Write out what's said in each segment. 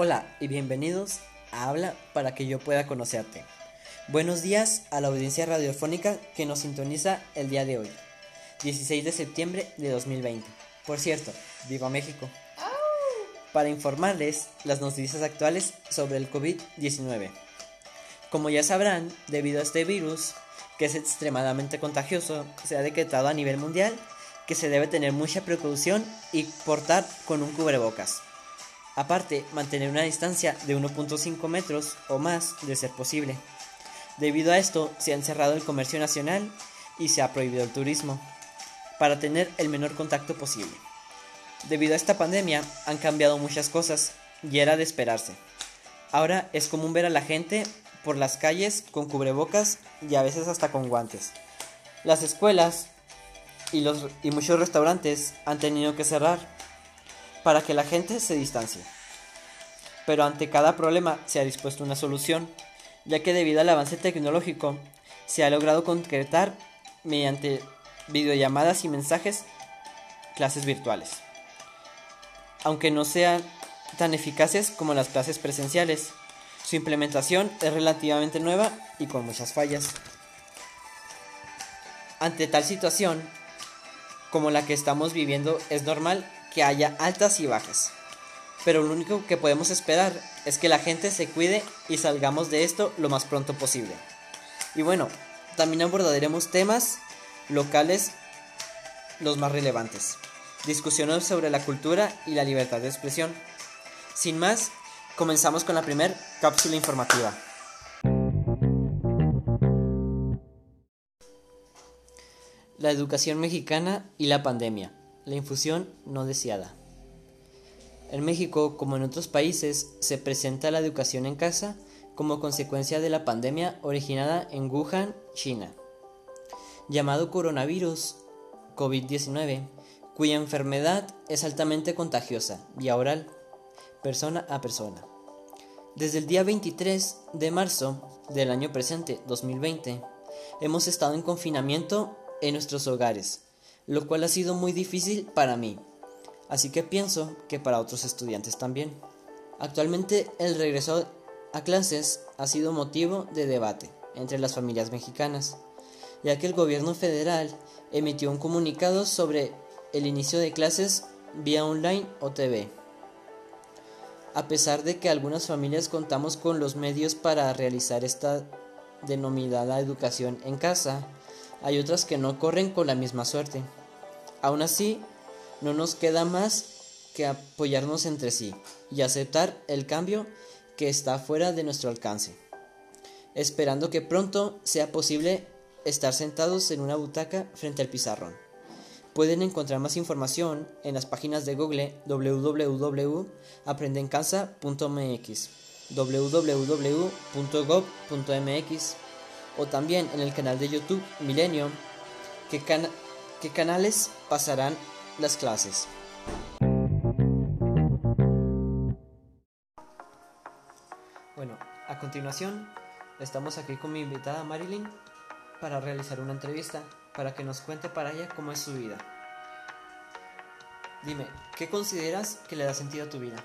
Hola y bienvenidos a Habla para que yo pueda conocerte. Buenos días a la audiencia radiofónica que nos sintoniza el día de hoy, 16 de septiembre de 2020. Por cierto, viva México. Para informarles las noticias actuales sobre el COVID-19. Como ya sabrán, debido a este virus, que es extremadamente contagioso, se ha decretado a nivel mundial que se debe tener mucha precaución y portar con un cubrebocas. Aparte, mantener una distancia de 1.5 metros o más de ser posible. Debido a esto, se ha encerrado el comercio nacional y se ha prohibido el turismo, para tener el menor contacto posible. Debido a esta pandemia, han cambiado muchas cosas y era de esperarse. Ahora es común ver a la gente por las calles con cubrebocas y a veces hasta con guantes. Las escuelas y, los, y muchos restaurantes han tenido que cerrar para que la gente se distancie. Pero ante cada problema se ha dispuesto una solución, ya que debido al avance tecnológico se ha logrado concretar mediante videollamadas y mensajes clases virtuales. Aunque no sean tan eficaces como las clases presenciales, su implementación es relativamente nueva y con muchas fallas. Ante tal situación, como la que estamos viviendo, es normal que haya altas y bajas. Pero lo único que podemos esperar es que la gente se cuide y salgamos de esto lo más pronto posible. Y bueno, también abordaremos temas locales los más relevantes. Discusiones sobre la cultura y la libertad de expresión. Sin más, Comenzamos con la primera cápsula informativa. La educación mexicana y la pandemia. La infusión no deseada. En México, como en otros países, se presenta la educación en casa como consecuencia de la pandemia originada en Wuhan, China, llamado coronavirus COVID-19, cuya enfermedad es altamente contagiosa, vía oral persona a persona. Desde el día 23 de marzo del año presente, 2020, hemos estado en confinamiento en nuestros hogares, lo cual ha sido muy difícil para mí, así que pienso que para otros estudiantes también. Actualmente el regreso a clases ha sido motivo de debate entre las familias mexicanas, ya que el gobierno federal emitió un comunicado sobre el inicio de clases vía online o TV a pesar de que algunas familias contamos con los medios para realizar esta denominada educación en casa, hay otras que no corren con la misma suerte. Aún así, no nos queda más que apoyarnos entre sí y aceptar el cambio que está fuera de nuestro alcance, esperando que pronto sea posible estar sentados en una butaca frente al pizarrón. Pueden encontrar más información en las páginas de Google www.aprendencasa.mx, www.gov.mx o también en el canal de YouTube Milenio, que canales pasarán las clases. Bueno, a continuación estamos aquí con mi invitada Marilyn para realizar una entrevista para que nos cuente para ella cómo es su vida. Dime, ¿qué consideras que le da sentido a tu vida?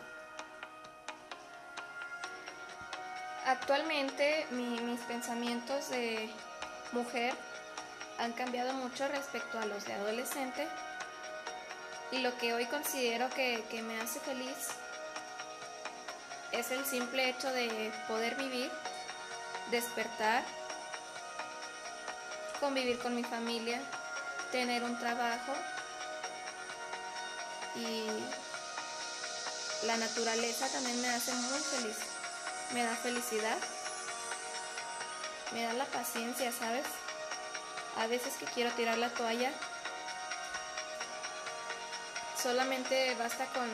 Actualmente mis pensamientos de mujer han cambiado mucho respecto a los de adolescente y lo que hoy considero que, que me hace feliz es el simple hecho de poder vivir, despertar convivir con mi familia, tener un trabajo y la naturaleza también me hace muy feliz. Me da felicidad, me da la paciencia, ¿sabes? A veces que quiero tirar la toalla, solamente basta con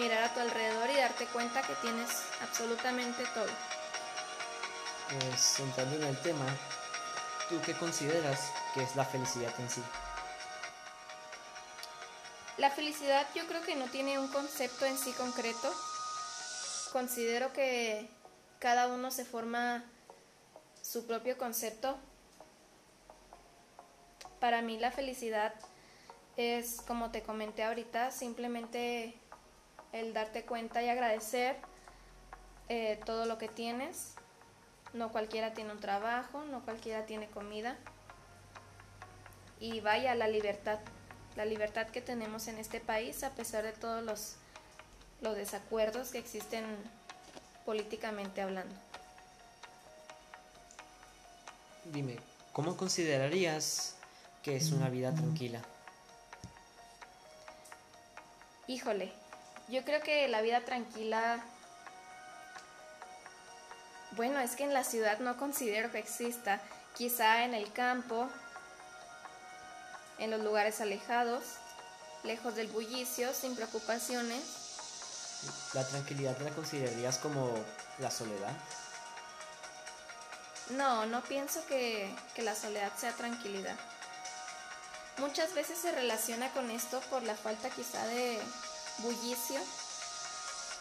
mirar a tu alrededor y darte cuenta que tienes absolutamente todo. Pues entrando en el tema, ¿Tú qué consideras que es la felicidad en sí? La felicidad yo creo que no tiene un concepto en sí concreto. Considero que cada uno se forma su propio concepto. Para mí la felicidad es, como te comenté ahorita, simplemente el darte cuenta y agradecer eh, todo lo que tienes. No cualquiera tiene un trabajo, no cualquiera tiene comida. Y vaya la libertad, la libertad que tenemos en este país a pesar de todos los, los desacuerdos que existen políticamente hablando. Dime, ¿cómo considerarías que es una vida tranquila? Híjole, yo creo que la vida tranquila, bueno, es que en la ciudad no considero que exista, quizá en el campo, en los lugares alejados, lejos del bullicio, sin preocupaciones. ¿La tranquilidad la considerarías como la soledad? No, no pienso que, que la soledad sea tranquilidad. Muchas veces se relaciona con esto por la falta quizá de bullicio,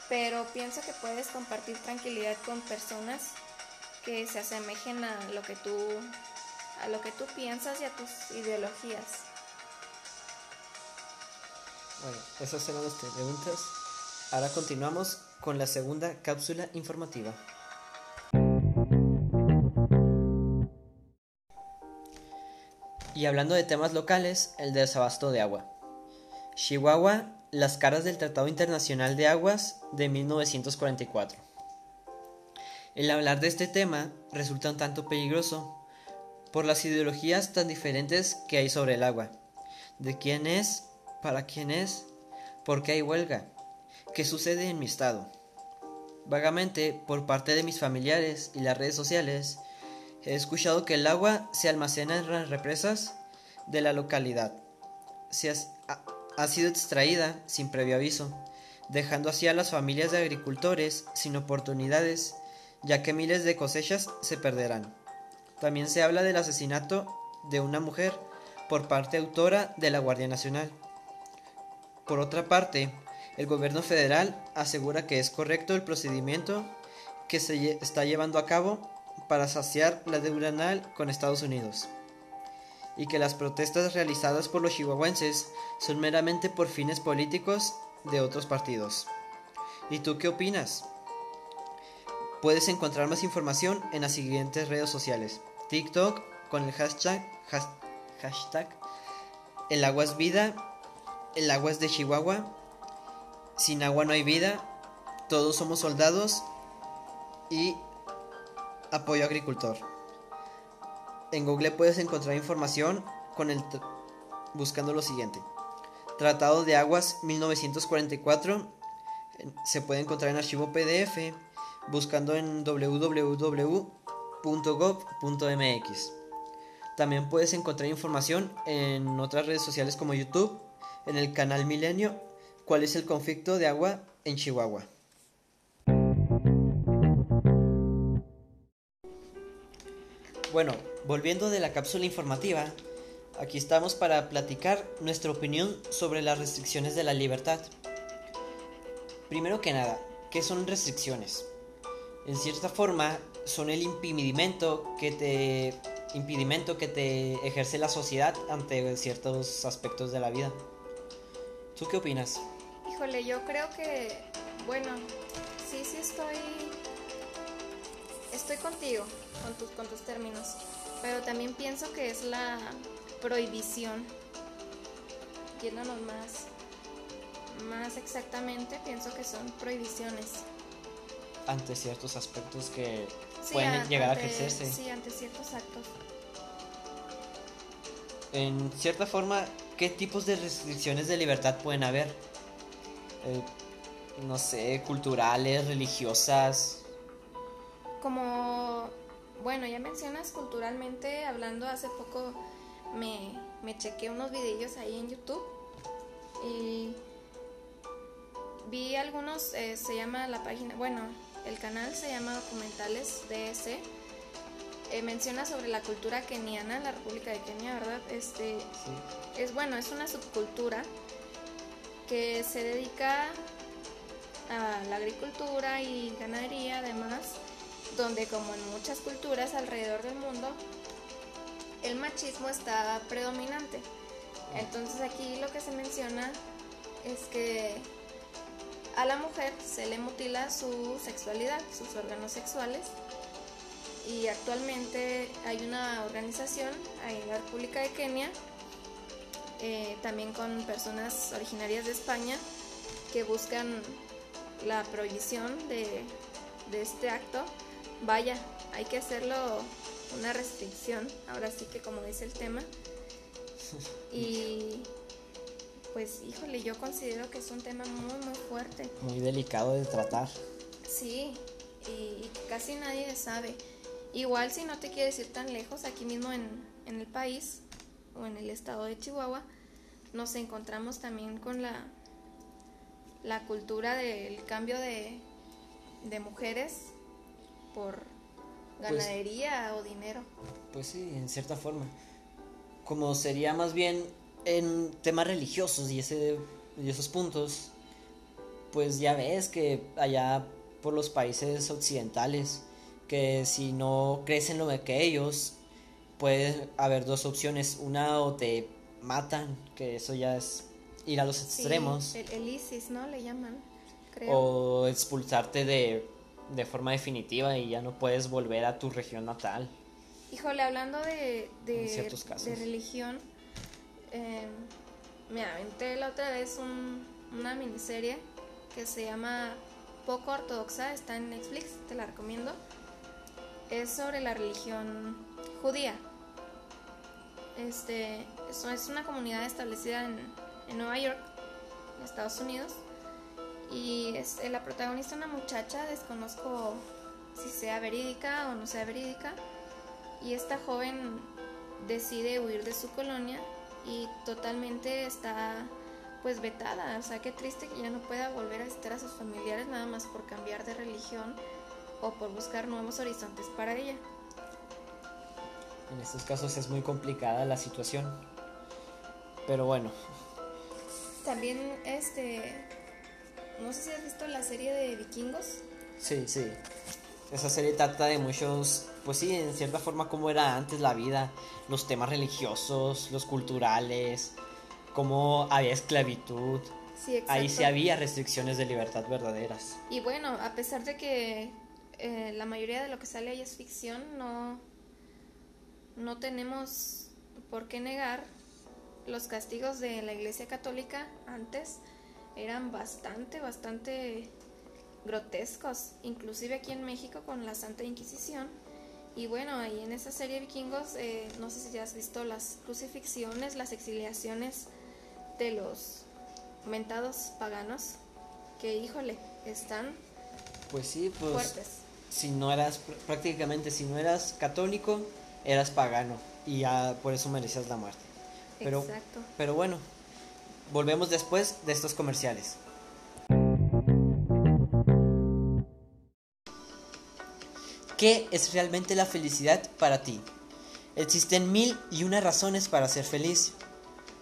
pero pienso que puedes compartir tranquilidad con personas que se asemejen a lo que tú a lo que tú piensas y a tus ideologías. Bueno, esas eran nuestras preguntas. Ahora continuamos con la segunda cápsula informativa. Y hablando de temas locales, el desabasto de agua. Chihuahua, las caras del Tratado Internacional de Aguas de 1944. El hablar de este tema resulta un tanto peligroso por las ideologías tan diferentes que hay sobre el agua. ¿De quién es? ¿Para quién es? ¿Por qué hay huelga? ¿Qué sucede en mi estado? Vagamente, por parte de mis familiares y las redes sociales, He escuchado que el agua se almacena en las represas de la localidad. Se ha, ha sido extraída sin previo aviso, dejando así a las familias de agricultores sin oportunidades, ya que miles de cosechas se perderán. También se habla del asesinato de una mujer por parte autora de la Guardia Nacional. Por otra parte, el gobierno federal asegura que es correcto el procedimiento que se está llevando a cabo para saciar la deuda anal con Estados Unidos y que las protestas realizadas por los chihuahuenses son meramente por fines políticos de otros partidos. ¿Y tú qué opinas? Puedes encontrar más información en las siguientes redes sociales. TikTok con el hashtag, hashtag El agua es vida, el agua es de Chihuahua, sin agua no hay vida, todos somos soldados y Apoyo agricultor. En Google puedes encontrar información con el buscando lo siguiente. Tratado de Aguas 1944 se puede encontrar en archivo PDF buscando en www.gov.mx. También puedes encontrar información en otras redes sociales como YouTube, en el canal Milenio, cuál es el conflicto de agua en Chihuahua. Bueno, volviendo de la cápsula informativa, aquí estamos para platicar nuestra opinión sobre las restricciones de la libertad. Primero que nada, ¿qué son restricciones? En cierta forma, son el impedimento que te impedimento que te ejerce la sociedad ante ciertos aspectos de la vida. ¿Tú qué opinas? Híjole, yo creo que, bueno, sí, sí estoy estoy contigo con tus, con tus términos, pero también pienso que es la prohibición. Yéndonos más, más exactamente, pienso que son prohibiciones. Ante ciertos aspectos que pueden llegar a ejercerse. Sí, ante ciertos actos. En cierta forma, ¿qué tipos de restricciones de libertad pueden haber? Eh, no sé, culturales, religiosas, como, bueno, ya mencionas culturalmente, hablando hace poco me, me chequé unos videos ahí en YouTube y vi algunos, eh, se llama la página, bueno, el canal se llama Documentales DS. Eh, menciona sobre la cultura keniana, la República de Kenia, ¿verdad? Este, Es bueno, es una subcultura que se dedica a la agricultura y ganadería además donde como en muchas culturas alrededor del mundo, el machismo está predominante. Entonces aquí lo que se menciona es que a la mujer se le mutila su sexualidad, sus órganos sexuales. Y actualmente hay una organización en la República de Kenia, eh, también con personas originarias de España, que buscan la prohibición de, de este acto. Vaya, hay que hacerlo una restricción, ahora sí que como dice el tema. Y pues híjole, yo considero que es un tema muy, muy fuerte. Muy delicado de tratar. Sí, y, casi nadie sabe. Igual si no te quieres ir tan lejos, aquí mismo en, en el país o en el estado de Chihuahua, nos encontramos también con la, la cultura del cambio de, de mujeres por pues ganadería o dinero. Pues sí, en cierta forma. Como sería más bien en temas religiosos y, ese, y esos puntos, pues ya ves que allá por los países occidentales, que si no crecen lo que ellos, puede haber dos opciones. Una o te matan, que eso ya es ir a los extremos. el, ISIS, ¿no? Le llaman, creo. O expulsarte de, de forma definitiva y ya no puedes volver a tu región natal. Híjole, hablando de, de, de religión, eh, me aventé la otra vez una miniserie que se llama Poco Ortodoxa, está en Netflix, te la recomiendo. Es sobre la religión judía. Este, es una comunidad establecida en, en Nueva York, en Estados Unidos. Y es la protagonista una muchacha, desconozco si sea verídica o no sea verídica. Y esta joven decide huir de su colonia y totalmente está pues vetada. O sea, qué triste que ya no pueda volver a visitar a sus familiares nada más por cambiar de religión o por buscar nuevos horizontes para ella. En estos casos es muy complicada la situación. Pero bueno. También este no sé si has visto la serie de Vikingos. Sí, sí. Esa serie trata de muchos, pues sí, en cierta forma cómo era antes la vida, los temas religiosos, los culturales, cómo había esclavitud. Sí, Ahí sí había restricciones de libertad verdaderas. Y bueno, a pesar de que eh, la mayoría de lo que sale ahí es ficción, no, no tenemos por qué negar los castigos de la Iglesia Católica antes eran bastante, bastante grotescos, inclusive aquí en México con la Santa Inquisición. Y bueno, ahí en esa serie vikingos, eh, no sé si ya has visto las crucifixiones, las exiliaciones de los mentados paganos, que híjole, están pues sí, pues, fuertes. Si no eras, prácticamente, si no eras católico, eras pagano y ya por eso merecías la muerte. Pero, Exacto. Pero bueno, volvemos después de estos comerciales. ¿Qué es realmente la felicidad para ti? Existen mil y una razones para ser feliz.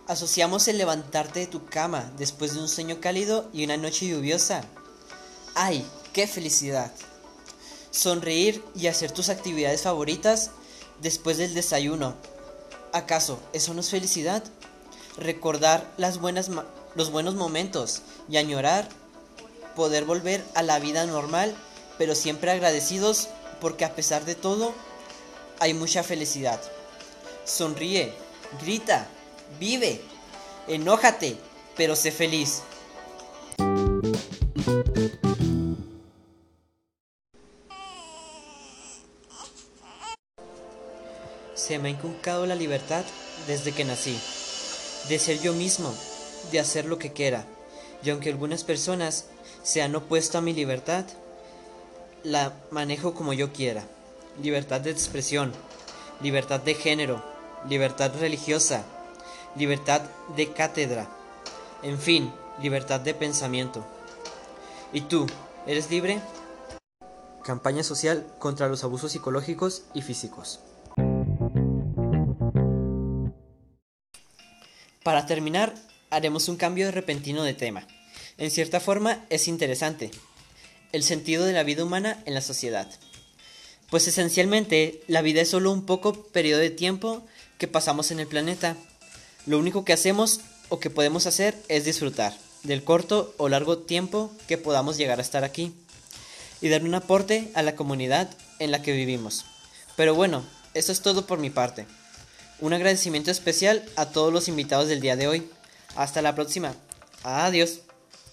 Asociamos el levantarte de tu cama después de un sueño cálido y una noche lluviosa. ¡Ay, qué felicidad! Sonreír y hacer tus actividades favoritas después del desayuno. ¿Acaso eso no es felicidad? Recordar las buenas los buenos momentos y añorar poder volver a la vida normal, pero siempre agradecidos porque a pesar de todo, hay mucha felicidad. Sonríe, grita, vive, enójate, pero sé feliz. Se me ha inculcado la libertad desde que nací, de ser yo mismo, de hacer lo que quiera, y aunque algunas personas se han opuesto a mi libertad, la manejo como yo quiera. Libertad de expresión, libertad de género, libertad religiosa, libertad de cátedra, en fin, libertad de pensamiento. ¿Y tú, eres libre? Campaña social contra los abusos psicológicos y físicos. Para terminar, haremos un cambio repentino de tema. En cierta forma es interesante, el sentido de la vida humana en la sociedad. Pues esencialmente la vida es solo un poco periodo de tiempo que pasamos en el planeta. Lo único que hacemos o que podemos hacer es disfrutar. del corto o largo tiempo que podamos llegar a estar aquí y dar un aporte a la comunidad en la que vivimos. Pero bueno, eso es todo por mi parte. Un agradecimiento especial a todos los invitados del día de hoy. Hasta la próxima. Adiós.